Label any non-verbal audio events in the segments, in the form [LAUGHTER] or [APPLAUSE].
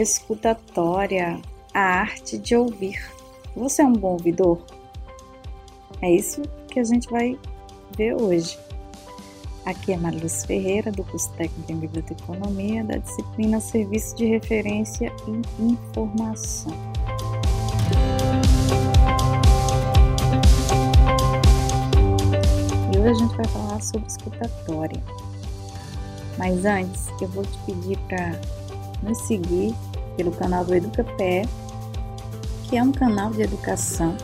escutatória, a arte de ouvir. Você é um bom ouvidor? É isso que a gente vai ver hoje. Aqui é Mariluz Ferreira, do curso técnico em Biblioteconomia, da disciplina Serviço de Referência e Informação. E hoje a gente vai falar sobre escutatória. Mas antes, eu vou te pedir para nos seguir pelo canal do EducaPé, que é um canal de educação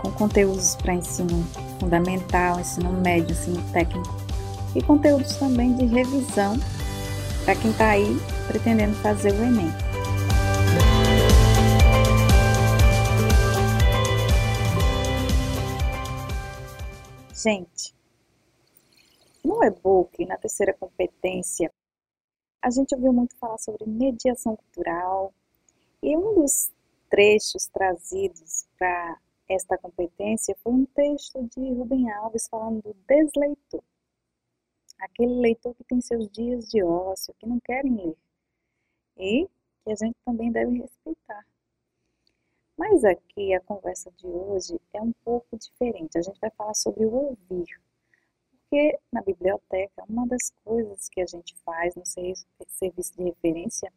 com conteúdos para ensino fundamental, ensino médio, ensino técnico e conteúdos também de revisão para quem está aí pretendendo fazer o Enem. Gente, no e-book, na terceira competência, a gente ouviu muito falar sobre mediação cultural e um dos trechos trazidos para esta competência foi um texto de Rubem Alves falando do desleitor. Aquele leitor que tem seus dias de ócio, que não querem ler e que a gente também deve respeitar. Mas aqui a conversa de hoje é um pouco diferente. A gente vai falar sobre o ouvir. Porque na biblioteca, uma das coisas que a gente faz no serviço de referência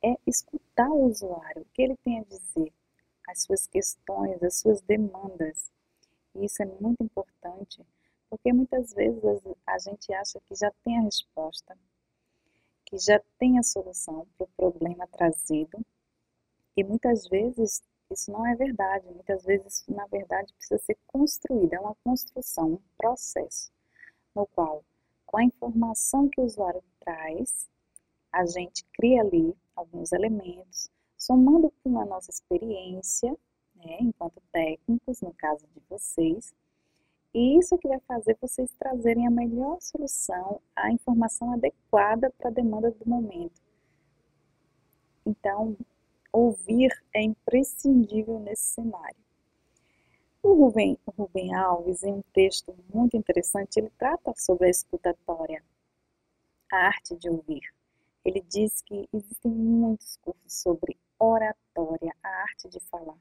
é escutar o usuário, o que ele tem a dizer, as suas questões, as suas demandas. E isso é muito importante, porque muitas vezes a gente acha que já tem a resposta, que já tem a solução para o problema trazido, e muitas vezes isso não é verdade. Muitas vezes, na verdade, precisa ser construída, é uma construção, um processo no qual, com a informação que o usuário traz, a gente cria ali alguns elementos, somando com a nossa experiência, né, enquanto técnicos, no caso de vocês, e isso que vai fazer vocês trazerem a melhor solução, a informação adequada para a demanda do momento. Então, ouvir é imprescindível nesse cenário. O Rubem, Rubem Alves, em um texto muito interessante, ele trata sobre a escutatória, a arte de ouvir. Ele diz que existem muitos cursos sobre oratória, a arte de falar,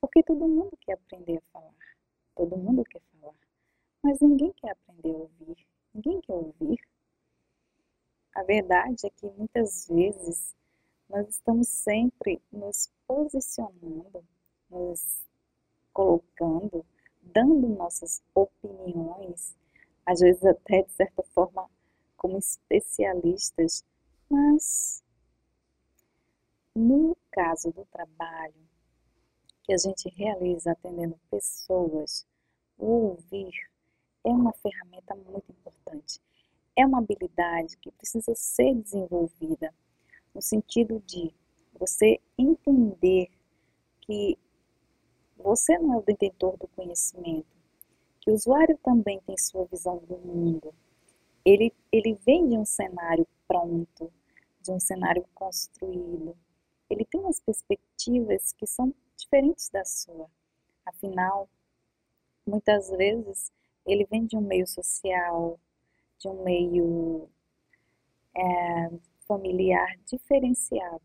porque todo mundo quer aprender a falar, todo mundo quer falar, mas ninguém quer aprender a ouvir, ninguém quer ouvir. A verdade é que muitas vezes nós estamos sempre nos posicionando, nos dando nossas opiniões, às vezes até de certa forma como especialistas, mas no caso do trabalho que a gente realiza atendendo pessoas, o ouvir é uma ferramenta muito importante. É uma habilidade que precisa ser desenvolvida no sentido de você entender que você não é o detentor do conhecimento, que o usuário também tem sua visão do mundo. Ele, ele vem de um cenário pronto, de um cenário construído. Ele tem umas perspectivas que são diferentes da sua. Afinal, muitas vezes ele vem de um meio social, de um meio é, familiar diferenciado.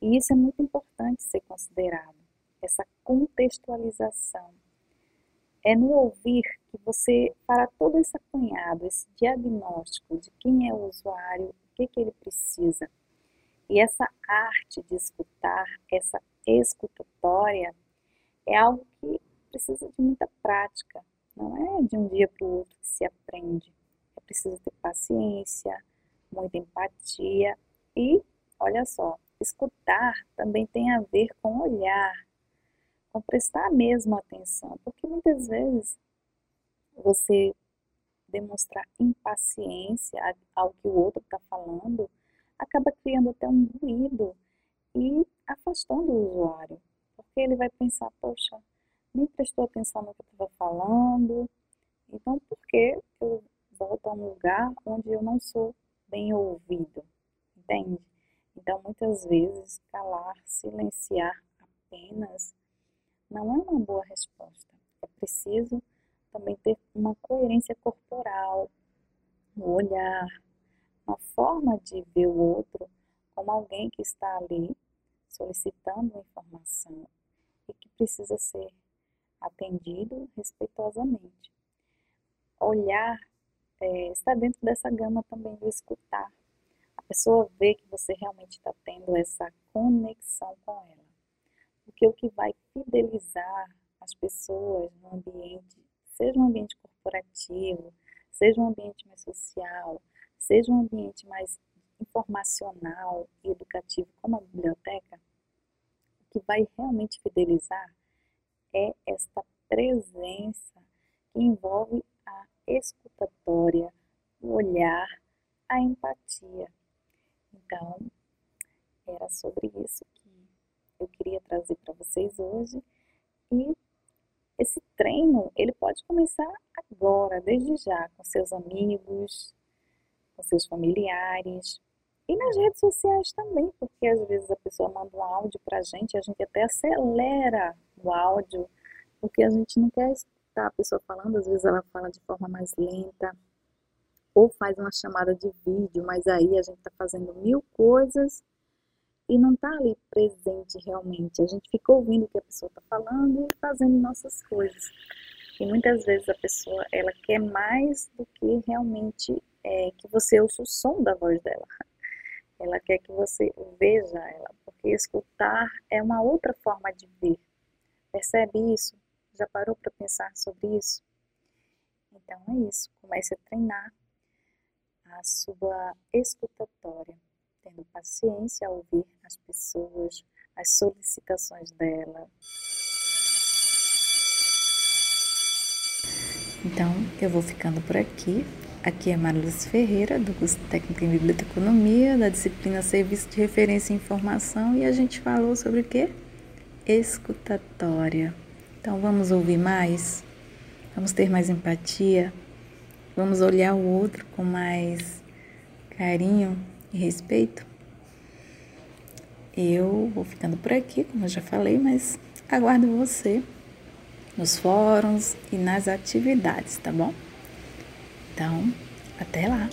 E isso é muito importante ser considerado essa contextualização. É no ouvir que você fará todo esse apanhado, esse diagnóstico de quem é o usuário, o que, que ele precisa. E essa arte de escutar, essa escutatória, é algo que precisa de muita prática. Não é de um dia para o outro que se aprende. É preciso ter paciência, muita empatia e, olha só, escutar também tem a ver com olhar, com prestar mesmo atenção, porque muitas vezes você demonstrar impaciência ao que o outro está falando acaba criando até um ruído e afastando o usuário, porque ele vai pensar, poxa, nem prestou atenção no que eu estava falando, então por que eu volto a um lugar onde eu não sou bem ouvido? Entende? Então muitas vezes calar, silenciar apenas não é uma boa resposta. É preciso também ter uma coerência corporal, no olhar, na forma de ver o outro como alguém que está ali solicitando informação e que precisa ser atendido respeitosamente. Olhar é, está dentro dessa gama também do escutar. A pessoa vê que você realmente está tendo essa conexão com ela. Porque o que vai fidelizar as pessoas no ambiente, seja um ambiente corporativo, seja um ambiente mais social, seja um ambiente mais informacional e educativo como a biblioteca, o que vai realmente fidelizar é esta presença que envolve a escutatória, o olhar, a empatia. Então, era sobre isso eu queria trazer para vocês hoje. E esse treino, ele pode começar agora, desde já, com seus amigos, com seus familiares. E nas redes sociais também, porque às vezes a pessoa manda um áudio para a gente, a gente até acelera o áudio, porque a gente não quer escutar a pessoa falando, às vezes ela fala de forma mais lenta, ou faz uma chamada de vídeo, mas aí a gente está fazendo mil coisas e não está ali presente realmente. A gente fica ouvindo o que a pessoa está falando e fazendo nossas coisas. E muitas vezes a pessoa ela quer mais do que realmente é, que você ouça o som da voz dela. [LAUGHS] Ela quer que você veja ela, porque escutar é uma outra forma de ver. Percebe isso? Já parou para pensar sobre isso? Então é isso. Comece a treinar a sua escutatória tendo paciência a ouvir as pessoas, as solicitações dela. Então, eu vou ficando por aqui. Aqui é Marluz Ferreira, do curso Técnico em Biblioteconomia, da disciplina Serviço de Referência e Informação, e a gente falou sobre o quê? Escutatória. Então, vamos ouvir mais? Vamos ter mais empatia? Vamos olhar o outro com mais carinho? e respeito. Eu vou ficando por aqui, como eu já falei, mas aguardo você nos fóruns e nas atividades, tá bom? Então, até lá!